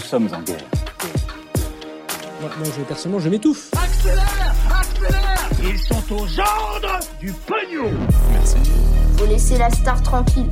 Nous sommes en guerre. Moi, moi, je, personnellement, je m'étouffe. Accélère Accélère Ils sont aux ordres du pognon Faut laisser la star tranquille.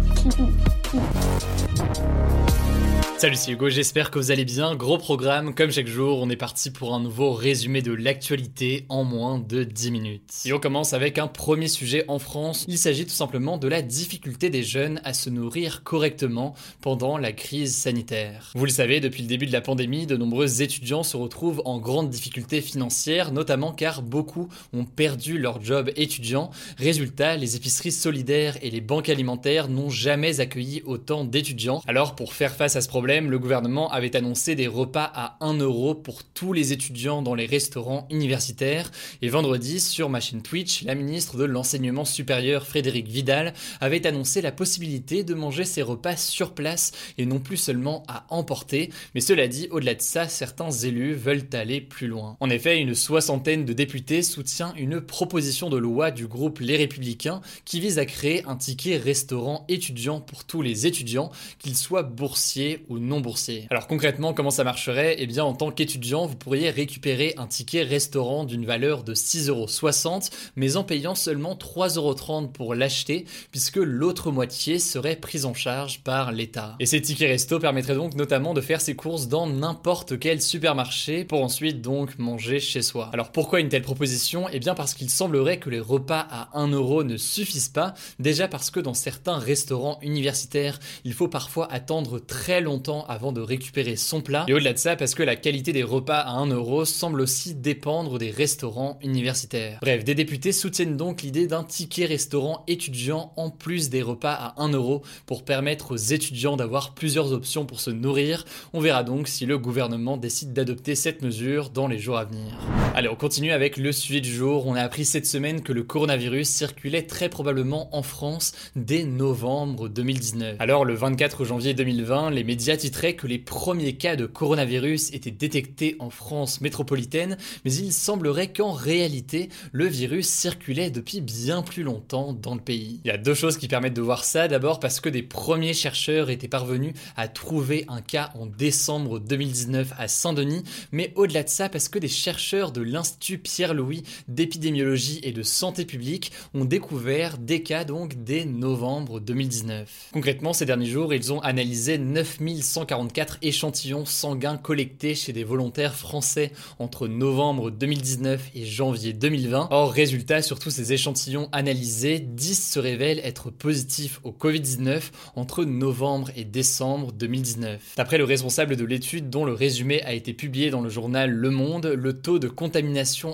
Salut, c'est Hugo, j'espère que vous allez bien. Gros programme, comme chaque jour, on est parti pour un nouveau résumé de l'actualité en moins de 10 minutes. Et on commence avec un premier sujet en France. Il s'agit tout simplement de la difficulté des jeunes à se nourrir correctement pendant la crise sanitaire. Vous le savez, depuis le début de la pandémie, de nombreux étudiants se retrouvent en grande difficulté financière, notamment car beaucoup ont perdu leur job étudiant. Résultat, les épiceries solidaires et les banques alimentaires n'ont jamais accueilli autant d'étudiants. Alors, pour faire face à ce problème, le gouvernement avait annoncé des repas à 1 euro pour tous les étudiants dans les restaurants universitaires. Et vendredi, sur ma chaîne Twitch, la ministre de l'Enseignement supérieur Frédéric Vidal avait annoncé la possibilité de manger ces repas sur place et non plus seulement à emporter. Mais cela dit, au-delà de ça, certains élus veulent aller plus loin. En effet, une soixantaine de députés soutient une proposition de loi du groupe Les Républicains qui vise à créer un ticket restaurant étudiant pour tous les étudiants, qu'ils soient boursiers ou non boursiers. Alors concrètement, comment ça marcherait? Eh bien, en tant qu'étudiant, vous pourriez récupérer un ticket restaurant d'une valeur de 6,60€, mais en payant seulement 3,30€ pour l'acheter, puisque l'autre moitié serait prise en charge par l'État. Et ces tickets resto permettraient donc notamment de faire ses courses dans n'importe quel supermarché pour ensuite donc manger chez soi. Alors pourquoi une telle proposition? Eh bien parce qu'il semblerait que les repas à 1€ ne suffisent pas, déjà parce que dans certains restaurants universitaires, il faut parfois attendre très longtemps avant de récupérer son plat. Et au-delà de ça, parce que la qualité des repas à 1 euro semble aussi dépendre des restaurants universitaires. Bref, des députés soutiennent donc l'idée d'un ticket restaurant étudiant en plus des repas à 1 euro pour permettre aux étudiants d'avoir plusieurs options pour se nourrir. On verra donc si le gouvernement décide d'adopter cette mesure dans les jours à venir. Allez, on continue avec le sujet du jour. On a appris cette semaine que le coronavirus circulait très probablement en France dès novembre 2019. Alors, le 24 janvier 2020, les médias titraient que les premiers cas de coronavirus étaient détectés en France métropolitaine, mais il semblerait qu'en réalité, le virus circulait depuis bien plus longtemps dans le pays. Il y a deux choses qui permettent de voir ça. D'abord parce que des premiers chercheurs étaient parvenus à trouver un cas en décembre 2019 à Saint-Denis, mais au-delà de ça parce que des chercheurs de l'Institut Pierre-Louis d'épidémiologie et de santé publique ont découvert des cas donc dès novembre 2019. Concrètement, ces derniers jours, ils ont analysé 9144 échantillons sanguins collectés chez des volontaires français entre novembre 2019 et janvier 2020. Or, résultat, sur tous ces échantillons analysés, 10 se révèlent être positifs au Covid-19 entre novembre et décembre 2019. D'après le responsable de l'étude dont le résumé a été publié dans le journal Le Monde, le taux de contamination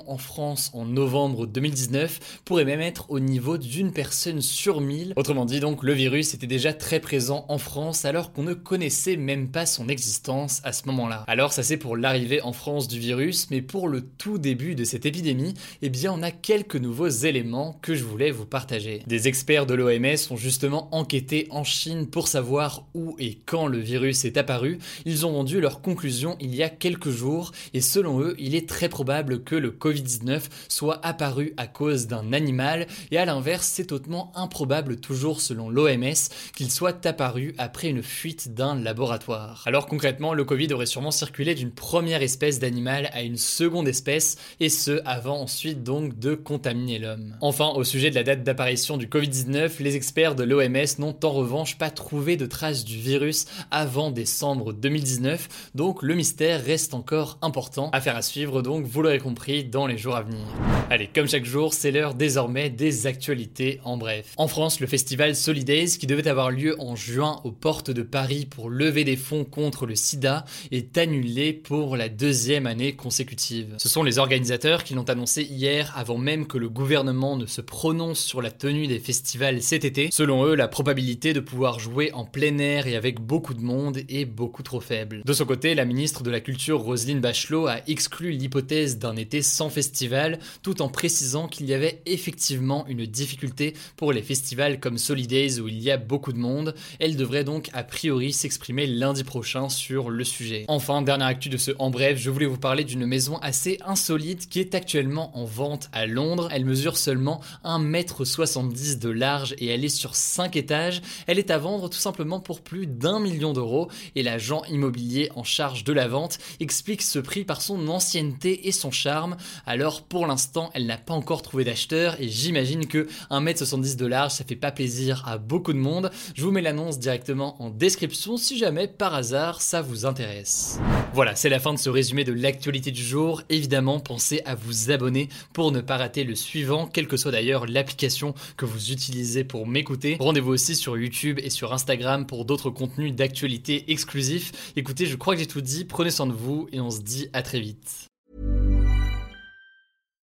en France en novembre 2019 pourrait même être au niveau d'une personne sur 1000. Autrement dit donc, le virus était déjà très présent en France alors qu'on ne connaissait même pas son existence à ce moment-là. Alors ça c'est pour l'arrivée en France du virus, mais pour le tout début de cette épidémie, eh bien on a quelques nouveaux éléments que je voulais vous partager. Des experts de l'OMS ont justement enquêté en Chine pour savoir où et quand le virus est apparu. Ils ont rendu leur conclusion il y a quelques jours et selon eux, il est très probable que le Covid-19 soit apparu à cause d'un animal et à l'inverse, c'est hautement improbable toujours selon l'OMS qu'il soit apparu après une fuite d'un laboratoire. Alors concrètement, le Covid aurait sûrement circulé d'une première espèce d'animal à une seconde espèce et ce avant ensuite donc de contaminer l'homme. Enfin, au sujet de la date d'apparition du Covid-19, les experts de l'OMS n'ont en revanche pas trouvé de traces du virus avant décembre 2019, donc le mystère reste encore important. Affaire à suivre donc, vous l'aurez compris, dans les jours à venir. Allez, comme chaque jour, c'est l'heure désormais des actualités en bref. En France, le festival Solidays, qui devait avoir lieu en juin aux portes de Paris pour le levée des fonds contre le sida est annulée pour la deuxième année consécutive. Ce sont les organisateurs qui l'ont annoncé hier avant même que le gouvernement ne se prononce sur la tenue des festivals cet été. Selon eux, la probabilité de pouvoir jouer en plein air et avec beaucoup de monde est beaucoup trop faible. De son côté, la ministre de la Culture Roselyne Bachelot a exclu l'hypothèse d'un été sans festival en précisant qu'il y avait effectivement une difficulté pour les festivals comme Solidays où il y a beaucoup de monde. Elle devrait donc a priori s'exprimer lundi prochain sur le sujet. Enfin, dernière actu de ce En Bref, je voulais vous parler d'une maison assez insolite qui est actuellement en vente à Londres. Elle mesure seulement 1m70 de large et elle est sur 5 étages. Elle est à vendre tout simplement pour plus d'un million d'euros et l'agent immobilier en charge de la vente explique ce prix par son ancienneté et son charme. Alors pour elle n'a pas encore trouvé d'acheteur et j'imagine que 1m70 de large, ça fait pas plaisir à beaucoup de monde. Je vous mets l'annonce directement en description si jamais par hasard ça vous intéresse. Voilà, c'est la fin de ce résumé de l'actualité du jour. Évidemment, pensez à vous abonner pour ne pas rater le suivant, quelle que soit d'ailleurs l'application que vous utilisez pour m'écouter. Rendez-vous aussi sur YouTube et sur Instagram pour d'autres contenus d'actualité exclusifs. Écoutez, je crois que j'ai tout dit, prenez soin de vous et on se dit à très vite.